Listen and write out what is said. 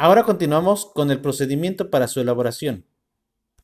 Ahora continuamos con el procedimiento para su elaboración.